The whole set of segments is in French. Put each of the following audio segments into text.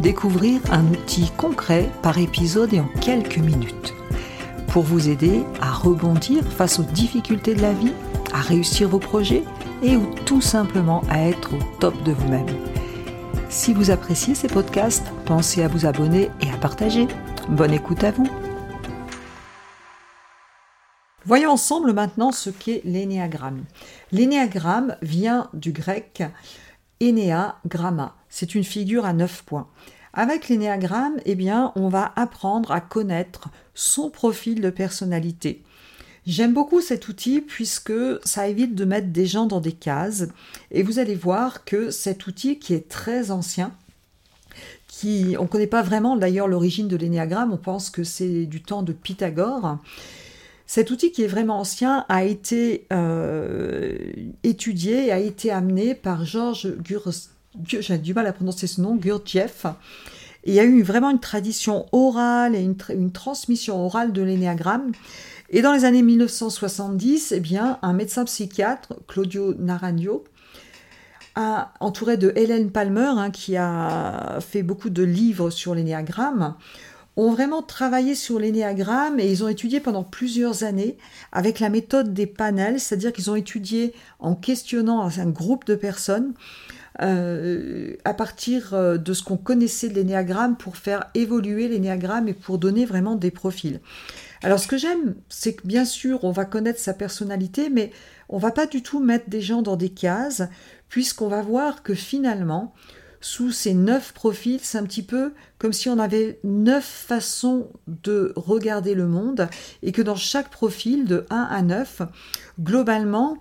découvrir un outil concret par épisode et en quelques minutes. Pour vous aider à rebondir face aux difficultés de la vie, à réussir vos projets et ou tout simplement à être au top de vous-même. Si vous appréciez ces podcasts, pensez à vous abonner et à partager. Bonne écoute à vous. Voyons ensemble maintenant ce qu'est l'énéagramme. L'énéagramme vient du grec Enea Gramma. C'est une figure à neuf points. Avec l'énéagramme, eh bien, on va apprendre à connaître son profil de personnalité. J'aime beaucoup cet outil puisque ça évite de mettre des gens dans des cases. Et vous allez voir que cet outil qui est très ancien, qui, on ne connaît pas vraiment d'ailleurs l'origine de l'énéagramme, on pense que c'est du temps de Pythagore. Cet outil qui est vraiment ancien a été euh, étudié et a été amené par Georges Gurdjieff. J'ai du mal à prononcer ce nom, Gurdjieff. il y a eu vraiment une tradition orale et une, transmission orale de l'énéagramme. Et dans les années 1970, eh bien, un médecin psychiatre, Claudio Naranjo, entouré de Hélène Palmer, hein, qui a fait beaucoup de livres sur l'énéagramme, ont vraiment travaillé sur l'énéagramme et ils ont étudié pendant plusieurs années avec la méthode des panels, c'est-à-dire qu'ils ont étudié en questionnant un groupe de personnes euh, à partir euh, de ce qu'on connaissait de l'énéagramme pour faire évoluer l'énéagramme et pour donner vraiment des profils. Alors ce que j'aime, c'est que bien sûr on va connaître sa personnalité, mais on va pas du tout mettre des gens dans des cases, puisqu'on va voir que finalement, sous ces neuf profils, c'est un petit peu comme si on avait neuf façons de regarder le monde et que dans chaque profil de 1 à 9, globalement,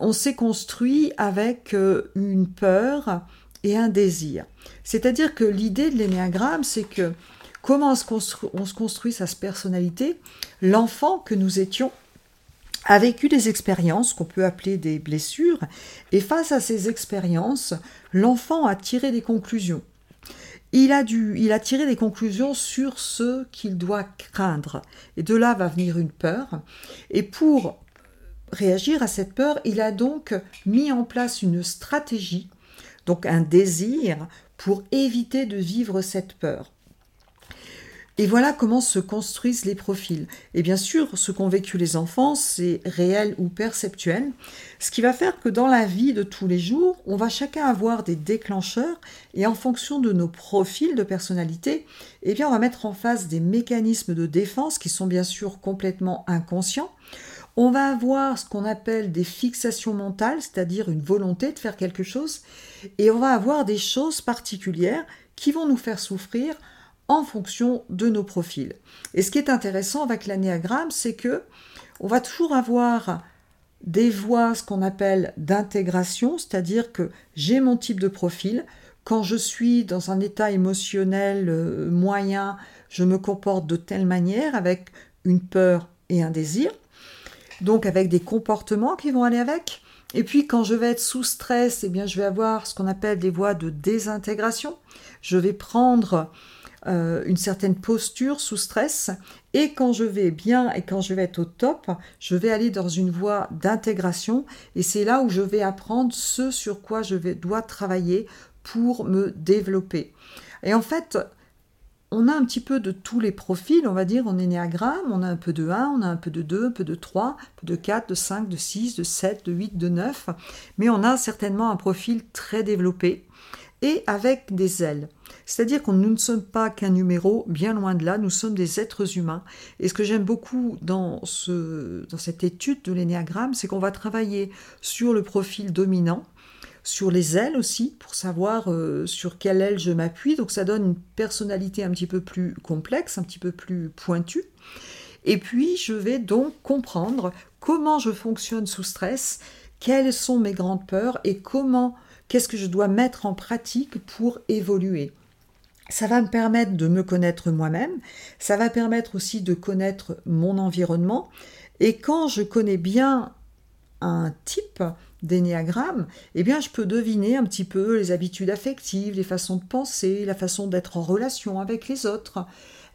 on s'est construit avec euh, une peur et un désir. C'est-à-dire que l'idée de l'énéagramme, c'est que comment on se construit sa personnalité, l'enfant que nous étions a vécu des expériences qu'on peut appeler des blessures, et face à ces expériences, l'enfant a tiré des conclusions. Il a, dû, il a tiré des conclusions sur ce qu'il doit craindre. Et de là va venir une peur. Et pour réagir à cette peur, il a donc mis en place une stratégie, donc un désir, pour éviter de vivre cette peur. Et voilà comment se construisent les profils. Et bien sûr, ce qu'ont vécu les enfants, c'est réel ou perceptuel, ce qui va faire que dans la vie de tous les jours, on va chacun avoir des déclencheurs, et en fonction de nos profils de personnalité, eh bien, on va mettre en face des mécanismes de défense qui sont bien sûr complètement inconscients. On va avoir ce qu'on appelle des fixations mentales, c'est-à-dire une volonté de faire quelque chose, et on va avoir des choses particulières qui vont nous faire souffrir en fonction de nos profils. Et ce qui est intéressant avec l'anéagramme, c'est que on va toujours avoir des voies, ce qu'on appelle d'intégration, c'est-à-dire que j'ai mon type de profil. Quand je suis dans un état émotionnel euh, moyen, je me comporte de telle manière avec une peur et un désir, donc avec des comportements qui vont aller avec. Et puis quand je vais être sous stress, eh bien je vais avoir ce qu'on appelle des voies de désintégration. Je vais prendre euh, une certaine posture sous stress. Et quand je vais bien et quand je vais être au top, je vais aller dans une voie d'intégration. Et c'est là où je vais apprendre ce sur quoi je vais, dois travailler pour me développer. Et en fait, on a un petit peu de tous les profils, on va dire, en énéagramme, on a un peu de 1, on a un peu de 2, un peu de 3, un peu de 4, de 5, de 6, de 7, de 8, de 9, mais on a certainement un profil très développé et avec des ailes. C'est-à-dire que nous ne sommes pas qu'un numéro, bien loin de là, nous sommes des êtres humains. Et ce que j'aime beaucoup dans, ce, dans cette étude de l'énéagramme, c'est qu'on va travailler sur le profil dominant, sur les ailes aussi, pour savoir euh, sur quelle aile je m'appuie. Donc ça donne une personnalité un petit peu plus complexe, un petit peu plus pointue. Et puis je vais donc comprendre comment je fonctionne sous stress, quelles sont mes grandes peurs et comment Qu'est-ce que je dois mettre en pratique pour évoluer Ça va me permettre de me connaître moi-même, ça va permettre aussi de connaître mon environnement. Et quand je connais bien un type d'énéagramme, eh bien je peux deviner un petit peu les habitudes affectives, les façons de penser, la façon d'être en relation avec les autres,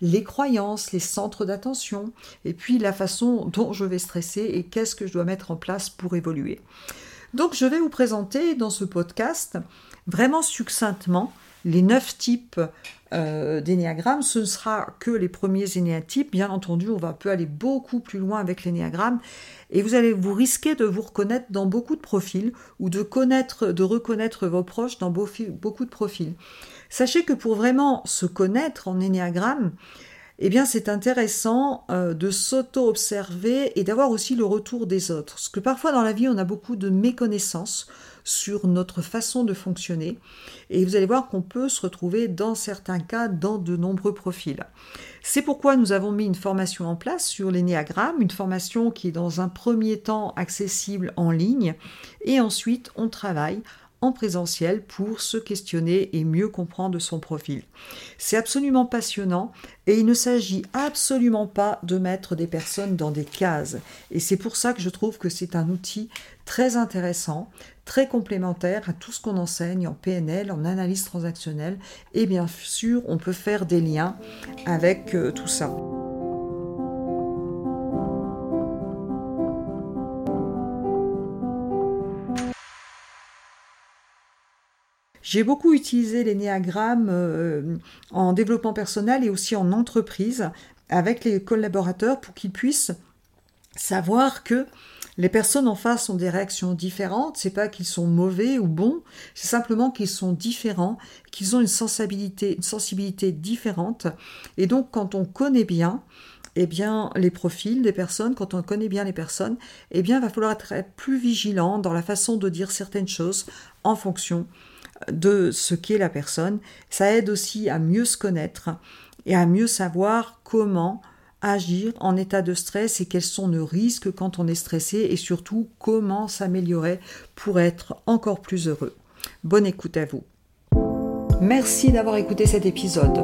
les croyances, les centres d'attention, et puis la façon dont je vais stresser et qu'est-ce que je dois mettre en place pour évoluer. Donc je vais vous présenter dans ce podcast vraiment succinctement les neuf types euh, d'énéagramme. Ce ne sera que les premiers énéatypes. Bien entendu, on va peut aller beaucoup plus loin avec l'énéagramme et vous allez vous risquer de vous reconnaître dans beaucoup de profils ou de connaître, de reconnaître vos proches dans beaucoup de profils. Sachez que pour vraiment se connaître en énéagramme, eh bien c'est intéressant euh, de s'auto-observer et d'avoir aussi le retour des autres. Parce que parfois dans la vie, on a beaucoup de méconnaissances sur notre façon de fonctionner. Et vous allez voir qu'on peut se retrouver dans certains cas dans de nombreux profils. C'est pourquoi nous avons mis une formation en place sur l'énéagramme, une formation qui est dans un premier temps accessible en ligne et ensuite on travaille en présentiel pour se questionner et mieux comprendre son profil. C'est absolument passionnant et il ne s'agit absolument pas de mettre des personnes dans des cases. Et c'est pour ça que je trouve que c'est un outil très intéressant, très complémentaire à tout ce qu'on enseigne en PNL, en analyse transactionnelle. Et bien sûr, on peut faire des liens avec euh, tout ça. J'ai beaucoup utilisé les néagrammes euh, en développement personnel et aussi en entreprise avec les collaborateurs pour qu'ils puissent savoir que les personnes en face ont des réactions différentes. C'est pas qu'ils sont mauvais ou bons, c'est simplement qu'ils sont différents, qu'ils ont une sensibilité, une sensibilité différente. Et donc, quand on connaît bien, eh bien, les profils des personnes, quand on connaît bien les personnes, eh bien, il va falloir être plus vigilant dans la façon de dire certaines choses en fonction de ce qu'est la personne. Ça aide aussi à mieux se connaître et à mieux savoir comment agir en état de stress et quels sont nos risques quand on est stressé et surtout comment s'améliorer pour être encore plus heureux. Bonne écoute à vous. Merci d'avoir écouté cet épisode.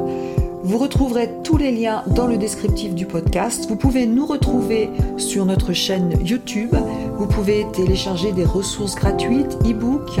Vous retrouverez tous les liens dans le descriptif du podcast. Vous pouvez nous retrouver sur notre chaîne YouTube. Vous pouvez télécharger des ressources gratuites, e-books